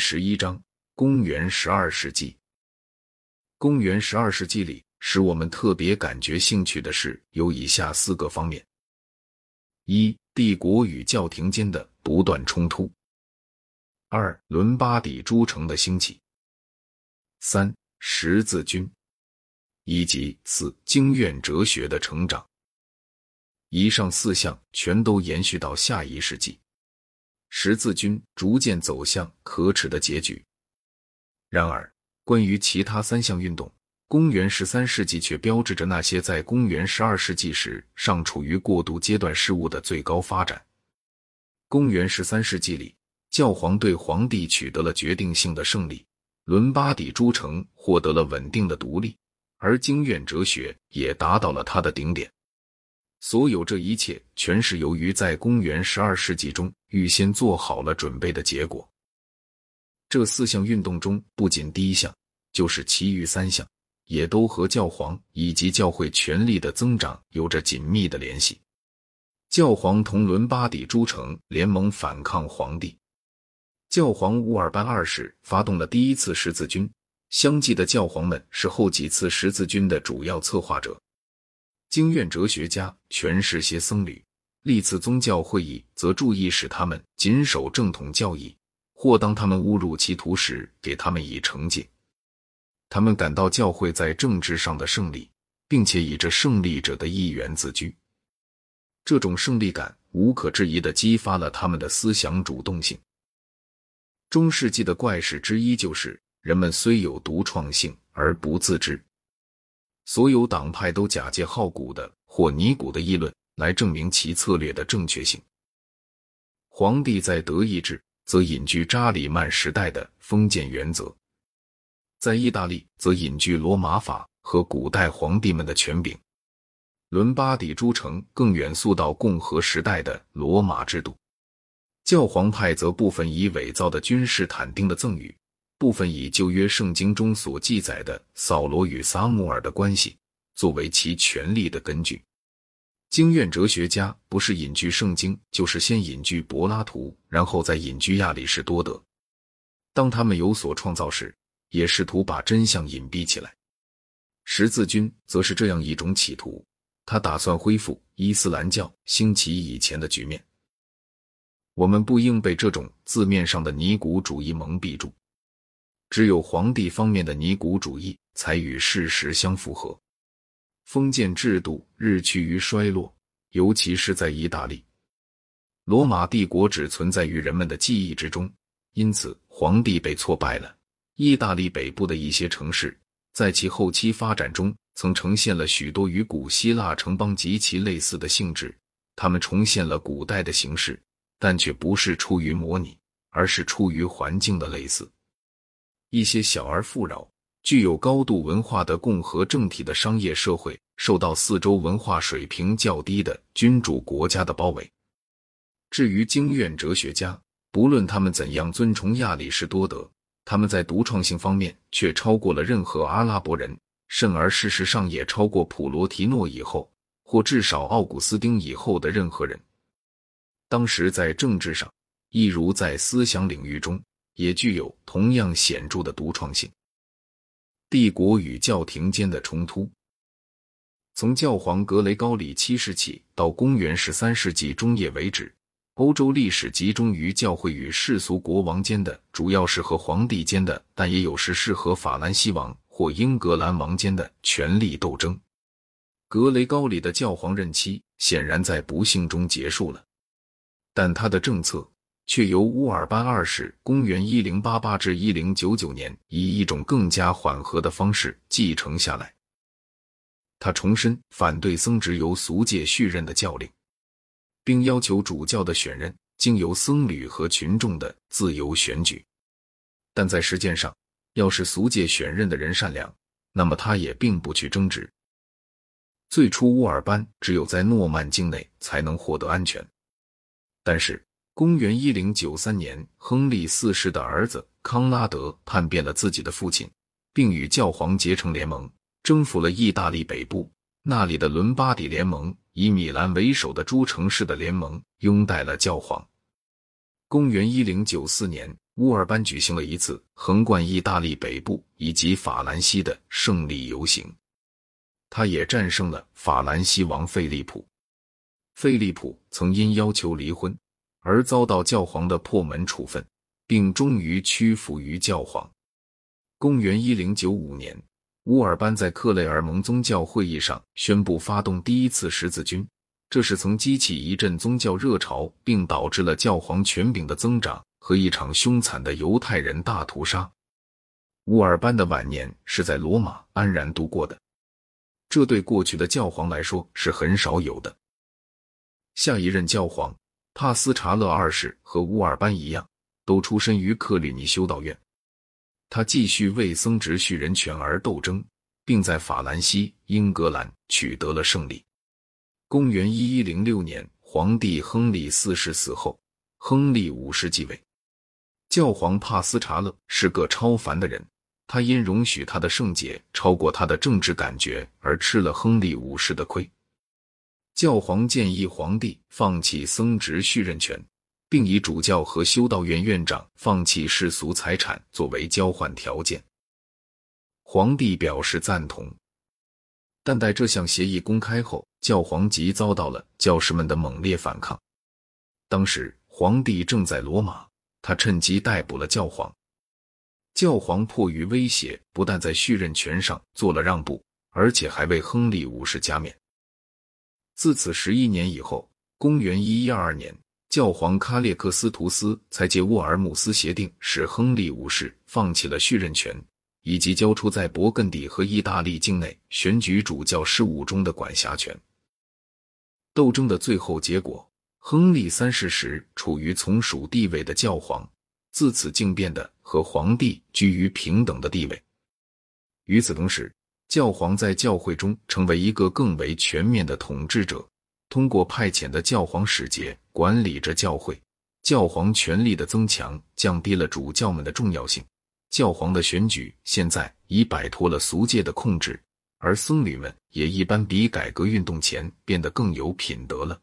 十一章：公元十二世纪。公元十二世纪里，使我们特别感觉兴趣的是有以下四个方面：一、帝国与教廷间的不断冲突；二、伦巴底诸城的兴起；三、十字军；以及四、经院哲学的成长。以上四项全都延续到下一世纪。十字军逐渐走向可耻的结局。然而，关于其他三项运动，公元十三世纪却标志着那些在公元十二世纪时尚处于过渡阶段事物的最高发展。公元十三世纪里，教皇对皇帝取得了决定性的胜利，伦巴底诸城获得了稳定的独立，而经院哲学也达到了它的顶点。所有这一切，全是由于在公元十二世纪中预先做好了准备的结果。这四项运动中，不仅第一项，就是其余三项，也都和教皇以及教会权力的增长有着紧密的联系。教皇同伦巴底诸城联盟反抗皇帝，教皇乌尔班二世发动了第一次十字军，相继的教皇们是后几次十字军的主要策划者。经院哲学家全是些僧侣，历次宗教会议则注意使他们谨守正统教义，或当他们误入歧途时，给他们以惩戒。他们感到教会在政治上的胜利，并且以这胜利者的一员自居。这种胜利感无可置疑地激发了他们的思想主动性。中世纪的怪事之一就是，人们虽有独创性而不自知。所有党派都假借好古的或尼古的议论来证明其策略的正确性。皇帝在德意志则隐居扎里曼时代的封建原则，在意大利则隐居罗马法和古代皇帝们的权柄。伦巴底诸城更远溯到共和时代的罗马制度。教皇派则部分以伪造的君士坦丁的赠与。部分以旧约圣经中所记载的扫罗与撒母耳的关系作为其权力的根据。经院哲学家不是隐居圣经，就是先隐居柏拉图，然后再隐居亚里士多德。当他们有所创造时，也试图把真相隐蔽起来。十字军则是这样一种企图，他打算恢复伊斯兰教兴起以前的局面。我们不应被这种字面上的尼古主义蒙蔽住。只有皇帝方面的尼古主义才与事实相符合。封建制度日趋于衰落，尤其是在意大利。罗马帝国只存在于人们的记忆之中，因此皇帝被挫败了。意大利北部的一些城市在其后期发展中曾呈现了许多与古希腊城邦极其类似的性质，他们重现了古代的形式，但却不是出于模拟，而是出于环境的类似。一些小而富饶、具有高度文化的共和政体的商业社会，受到四周文化水平较低的君主国家的包围。至于经院哲学家，不论他们怎样尊崇亚里士多德，他们在独创性方面却超过了任何阿拉伯人，甚而事实上也超过普罗提诺以后，或至少奥古斯丁以后的任何人。当时在政治上，一如在思想领域中。也具有同样显著的独创性。帝国与教廷间的冲突，从教皇格雷高里七世起到公元十三世纪中叶为止，欧洲历史集中于教会与世俗国王间的，主要是和皇帝间的，但也有时是和法兰西王或英格兰王间的权力斗争。格雷高里的教皇任期显然在不幸中结束了，但他的政策。却由乌尔班二世公元一零八八至一零九九年以一种更加缓和的方式继承下来。他重申反对僧职由俗界续任的教令，并要求主教的选任经由僧侣和群众的自由选举。但在实践上，要是俗界选任的人善良，那么他也并不去争执。最初，乌尔班只有在诺曼境内才能获得安全，但是。公元一零九三年，亨利四世的儿子康拉德叛变了自己的父亲，并与教皇结成联盟，征服了意大利北部。那里的伦巴底联盟以米兰为首的诸城市的联盟拥戴了教皇。公元一零九四年，乌尔班举行了一次横贯意大利北部以及法兰西的胜利游行，他也战胜了法兰西王费利普。费利普曾因要求离婚而遭到教皇的破门处分，并终于屈服于教皇。公元一零九五年，乌尔班在克雷尔蒙宗教会议上宣布发动第一次十字军，这是曾激起一阵宗教热潮，并导致了教皇权柄的增长和一场凶残的犹太人大屠杀。乌尔班的晚年是在罗马安然度过的，这对过去的教皇来说是很少有的。下一任教皇帕斯查勒二世和乌尔班一样，都出身于克里尼修道院。他继续为僧职续人权而斗争，并在法兰西、英格兰取得了胜利。公元一一零六年，皇帝亨利四世死后，亨利五世继位。教皇帕斯查勒是个超凡的人，他因容许他的圣洁超过他的政治感觉而吃了亨利五世的亏。教皇建议皇帝放弃僧职续任权，并以主教和修道院院长放弃世俗财产作为交换条件。皇帝表示赞同，但待这项协议公开后，教皇即遭到了教士们的猛烈反抗。当时皇帝正在罗马，他趁机逮捕了教皇。教皇迫于威胁，不但在续任权上做了让步，而且还为亨利五世加冕。自此十一年以后，公元一一二二年，教皇卡列克斯图斯才借沃尔姆斯协定，使亨利五世放弃了续任权，以及交出在勃艮第和意大利境内选举主教事务中的管辖权。斗争的最后结果，亨利三世时处于从属地位的教皇，自此竟变得和皇帝居于平等的地位。与此同时，教皇在教会中成为一个更为全面的统治者，通过派遣的教皇使节管理着教会。教皇权力的增强降低了主教们的重要性。教皇的选举现在已摆脱了俗界的控制，而僧侣们也一般比改革运动前变得更有品德了。